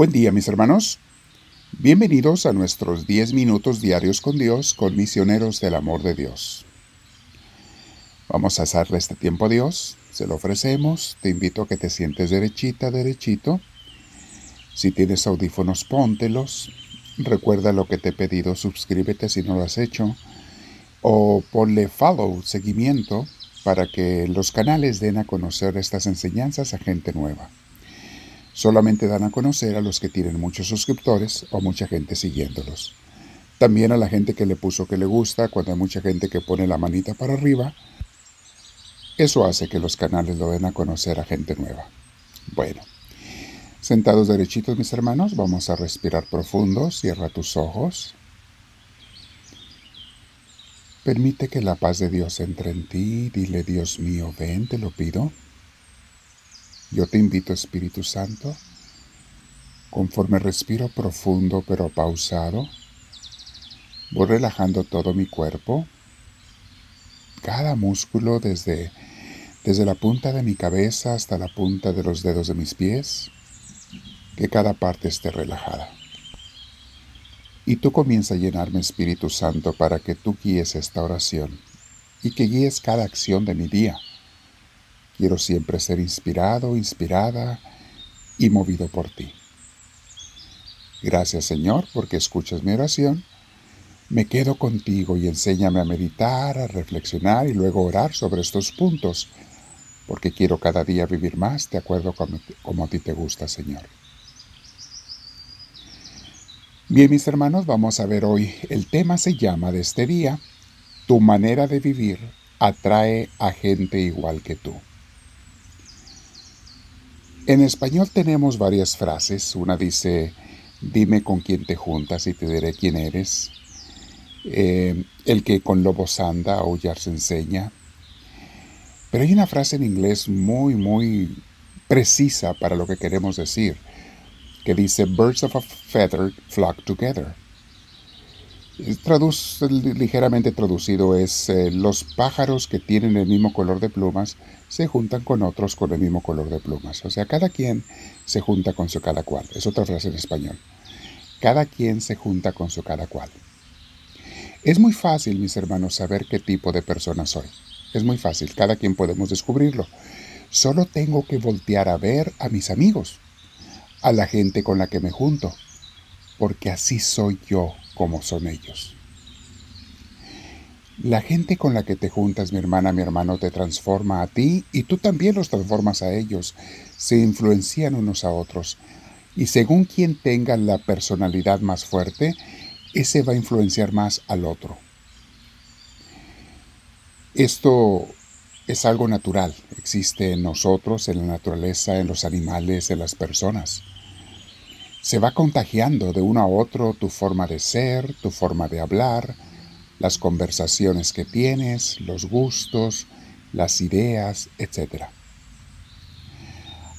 Buen día mis hermanos. Bienvenidos a nuestros 10 minutos diarios con Dios, con misioneros del amor de Dios. Vamos a hacerle este tiempo a Dios, se lo ofrecemos, te invito a que te sientes derechita, derechito. Si tienes audífonos, póntelos. Recuerda lo que te he pedido, suscríbete si no lo has hecho. O ponle follow, seguimiento, para que los canales den a conocer estas enseñanzas a gente nueva. Solamente dan a conocer a los que tienen muchos suscriptores o mucha gente siguiéndolos. También a la gente que le puso que le gusta, cuando hay mucha gente que pone la manita para arriba. Eso hace que los canales lo den a conocer a gente nueva. Bueno, sentados derechitos mis hermanos, vamos a respirar profundo, cierra tus ojos. Permite que la paz de Dios entre en ti. Dile, Dios mío, ven, te lo pido. Yo te invito, Espíritu Santo, conforme respiro profundo pero pausado, voy relajando todo mi cuerpo, cada músculo desde, desde la punta de mi cabeza hasta la punta de los dedos de mis pies, que cada parte esté relajada. Y tú comienza a llenarme, Espíritu Santo, para que tú guíes esta oración y que guíes cada acción de mi día. Quiero siempre ser inspirado, inspirada y movido por ti. Gracias Señor porque escuchas mi oración. Me quedo contigo y enséñame a meditar, a reflexionar y luego orar sobre estos puntos, porque quiero cada día vivir más de acuerdo con como a ti te gusta, Señor. Bien, mis hermanos, vamos a ver hoy. El tema se llama de este día, Tu manera de vivir atrae a gente igual que tú. En español tenemos varias frases. Una dice, dime con quién te juntas y te diré quién eres. Eh, el que con lobos anda, aullar se enseña. Pero hay una frase en inglés muy, muy precisa para lo que queremos decir que dice Birds of a feather flock together. Ligeramente traducido es eh, los pájaros que tienen el mismo color de plumas se juntan con otros con el mismo color de plumas. O sea, cada quien se junta con su cada cual. Es otra frase en español. Cada quien se junta con su cada cual. Es muy fácil, mis hermanos, saber qué tipo de persona soy. Es muy fácil, cada quien podemos descubrirlo. Solo tengo que voltear a ver a mis amigos a la gente con la que me junto, porque así soy yo como son ellos. La gente con la que te juntas, mi hermana, mi hermano, te transforma a ti y tú también los transformas a ellos. Se influencian unos a otros. Y según quien tenga la personalidad más fuerte, ese va a influenciar más al otro. Esto es algo natural, existe en nosotros, en la naturaleza, en los animales, en las personas. Se va contagiando de uno a otro tu forma de ser, tu forma de hablar, las conversaciones que tienes, los gustos, las ideas, etc.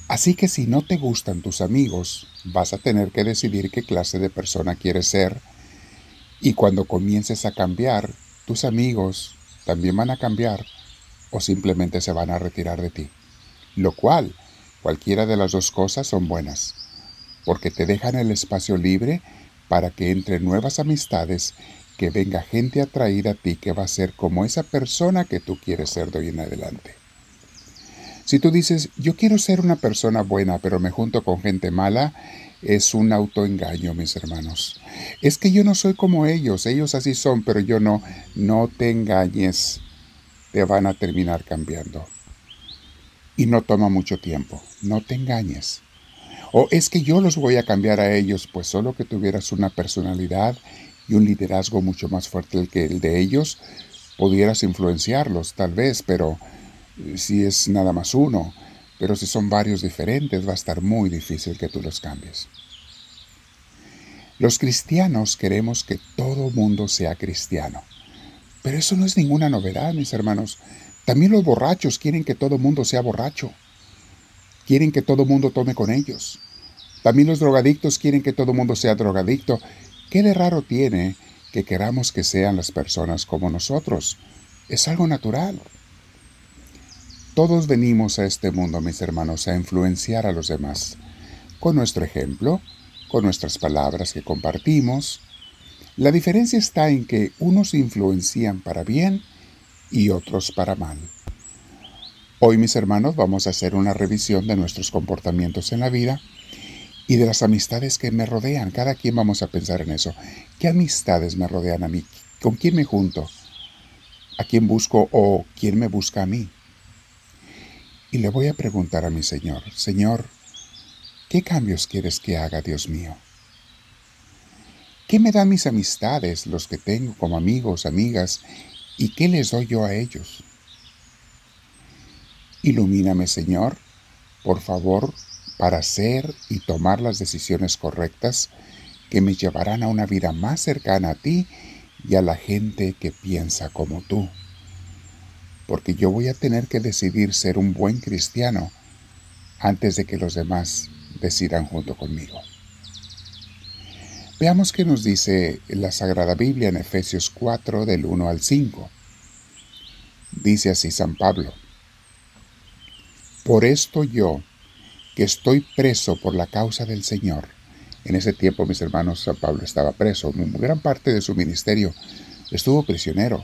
Así que si no te gustan tus amigos, vas a tener que decidir qué clase de persona quieres ser y cuando comiences a cambiar, tus amigos también van a cambiar o simplemente se van a retirar de ti. Lo cual, cualquiera de las dos cosas son buenas, porque te dejan el espacio libre para que entre nuevas amistades, que venga gente atraída a ti que va a ser como esa persona que tú quieres ser de hoy en adelante. Si tú dices, yo quiero ser una persona buena, pero me junto con gente mala, es un autoengaño, mis hermanos. Es que yo no soy como ellos, ellos así son, pero yo no. No te engañes te van a terminar cambiando. Y no toma mucho tiempo, no te engañes. O es que yo los voy a cambiar a ellos, pues solo que tuvieras una personalidad y un liderazgo mucho más fuerte que el de ellos, pudieras influenciarlos, tal vez, pero eh, si es nada más uno, pero si son varios diferentes, va a estar muy difícil que tú los cambies. Los cristianos queremos que todo mundo sea cristiano. Pero eso no es ninguna novedad, mis hermanos. También los borrachos quieren que todo mundo sea borracho. Quieren que todo mundo tome con ellos. También los drogadictos quieren que todo mundo sea drogadicto. ¿Qué de raro tiene que queramos que sean las personas como nosotros? Es algo natural. Todos venimos a este mundo, mis hermanos, a influenciar a los demás, con nuestro ejemplo con nuestras palabras que compartimos. La diferencia está en que unos influencian para bien y otros para mal. Hoy, mis hermanos, vamos a hacer una revisión de nuestros comportamientos en la vida y de las amistades que me rodean. Cada quien vamos a pensar en eso. ¿Qué amistades me rodean a mí? ¿Con quién me junto? ¿A quién busco o quién me busca a mí? Y le voy a preguntar a mi Señor, Señor, ¿qué cambios quieres que haga, Dios mío? ¿Qué me dan mis amistades, los que tengo como amigos, amigas, y qué les doy yo a ellos? Ilumíname, Señor, por favor, para hacer y tomar las decisiones correctas que me llevarán a una vida más cercana a ti y a la gente que piensa como tú porque yo voy a tener que decidir ser un buen cristiano antes de que los demás decidan junto conmigo. Veamos qué nos dice la Sagrada Biblia en Efesios 4 del 1 al 5. Dice así San Pablo, Por esto yo, que estoy preso por la causa del Señor, en ese tiempo, mis hermanos, San Pablo estaba preso, gran parte de su ministerio estuvo prisionero,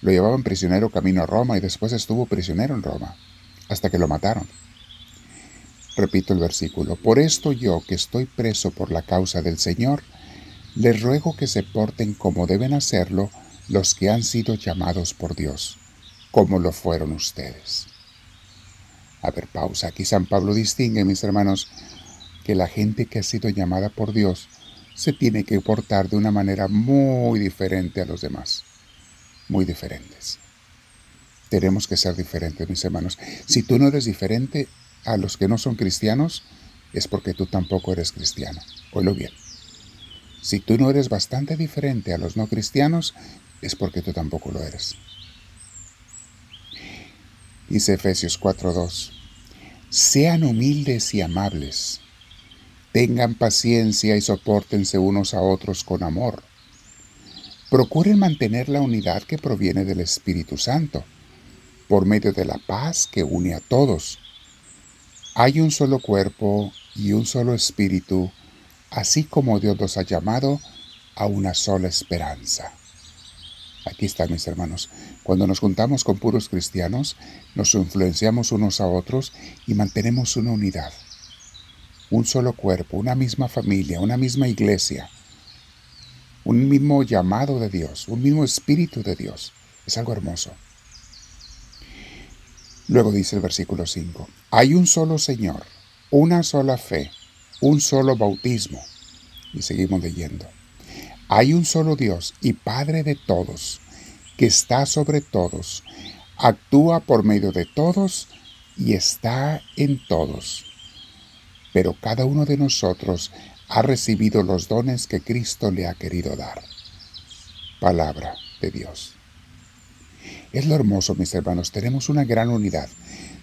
lo llevaban prisionero camino a Roma y después estuvo prisionero en Roma, hasta que lo mataron. Repito el versículo, por esto yo, que estoy preso por la causa del Señor, les ruego que se porten como deben hacerlo los que han sido llamados por Dios, como lo fueron ustedes. A ver, pausa. Aquí San Pablo distingue, mis hermanos, que la gente que ha sido llamada por Dios se tiene que portar de una manera muy diferente a los demás muy diferentes. Tenemos que ser diferentes, mis hermanos. Si tú no eres diferente a los que no son cristianos, es porque tú tampoco eres cristiano. Oílo bien. Si tú no eres bastante diferente a los no cristianos, es porque tú tampoco lo eres. Dice Efesios 4:2. Sean humildes y amables. Tengan paciencia y soportense unos a otros con amor Procuren mantener la unidad que proviene del Espíritu Santo, por medio de la paz que une a todos. Hay un solo cuerpo y un solo espíritu, así como Dios los ha llamado a una sola esperanza. Aquí está, mis hermanos. Cuando nos juntamos con puros cristianos, nos influenciamos unos a otros y mantenemos una unidad. Un solo cuerpo, una misma familia, una misma iglesia un mismo llamado de Dios, un mismo espíritu de Dios. Es algo hermoso. Luego dice el versículo 5, hay un solo Señor, una sola fe, un solo bautismo. Y seguimos leyendo. Hay un solo Dios y Padre de todos, que está sobre todos, actúa por medio de todos y está en todos. Pero cada uno de nosotros ha recibido los dones que Cristo le ha querido dar. Palabra de Dios. Es lo hermoso, mis hermanos, tenemos una gran unidad.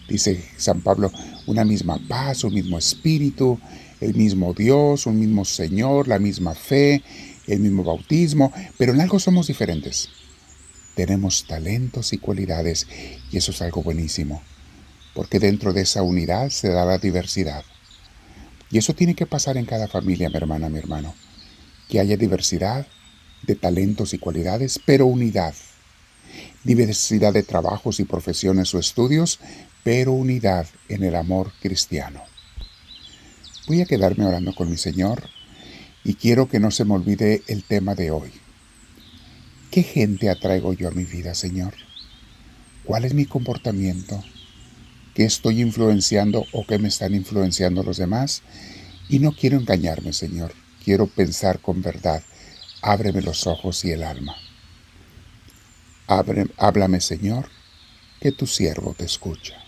Dice San Pablo, una misma paz, un mismo espíritu, el mismo Dios, un mismo Señor, la misma fe, el mismo bautismo, pero en algo somos diferentes. Tenemos talentos y cualidades y eso es algo buenísimo, porque dentro de esa unidad se da la diversidad. Y eso tiene que pasar en cada familia, mi hermana, mi hermano. Que haya diversidad de talentos y cualidades, pero unidad. Diversidad de trabajos y profesiones o estudios, pero unidad en el amor cristiano. Voy a quedarme orando con mi Señor y quiero que no se me olvide el tema de hoy. ¿Qué gente atraigo yo a mi vida, Señor? ¿Cuál es mi comportamiento? qué estoy influenciando o qué me están influenciando los demás. Y no quiero engañarme, Señor. Quiero pensar con verdad. Ábreme los ojos y el alma. háblame, Señor, que tu siervo te escucha.